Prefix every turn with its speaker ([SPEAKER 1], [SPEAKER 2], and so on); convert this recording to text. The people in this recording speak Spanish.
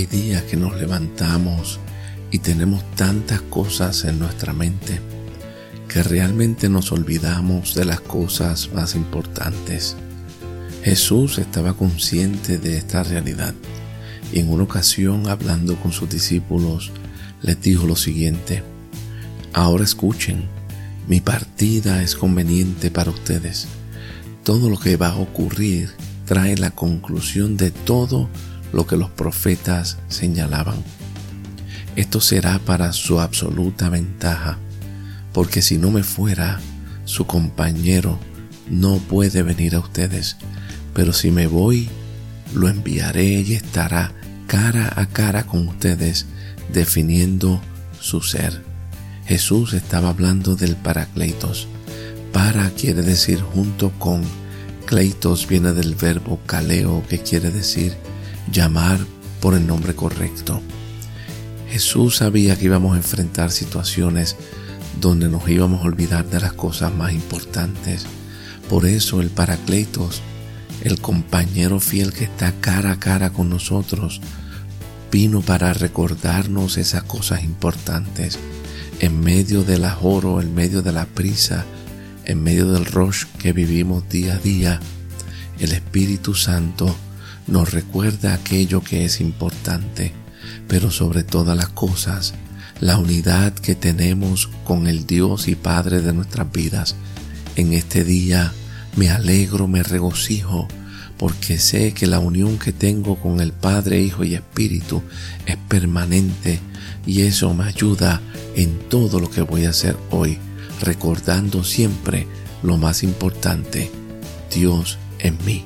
[SPEAKER 1] Hay días que nos levantamos y tenemos tantas cosas en nuestra mente que realmente nos olvidamos de las cosas más importantes. Jesús estaba consciente de esta realidad y en una ocasión hablando con sus discípulos les dijo lo siguiente, ahora escuchen, mi partida es conveniente para ustedes. Todo lo que va a ocurrir trae la conclusión de todo lo que los profetas señalaban. Esto será para su absoluta ventaja, porque si no me fuera, su compañero no puede venir a ustedes, pero si me voy, lo enviaré y estará cara a cara con ustedes, definiendo su ser. Jesús estaba hablando del Paracleitos. Para quiere decir junto con, Cleitos viene del verbo kaleo que quiere decir llamar por el nombre correcto. Jesús sabía que íbamos a enfrentar situaciones donde nos íbamos a olvidar de las cosas más importantes. Por eso el Paracletos, el compañero fiel que está cara a cara con nosotros, vino para recordarnos esas cosas importantes. En medio del ajoro, en medio de la prisa, en medio del rush que vivimos día a día, el Espíritu Santo nos recuerda aquello que es importante, pero sobre todas las cosas, la unidad que tenemos con el Dios y Padre de nuestras vidas. En este día me alegro, me regocijo, porque sé que la unión que tengo con el Padre, Hijo y Espíritu es permanente y eso me ayuda en todo lo que voy a hacer hoy, recordando siempre lo más importante, Dios en mí.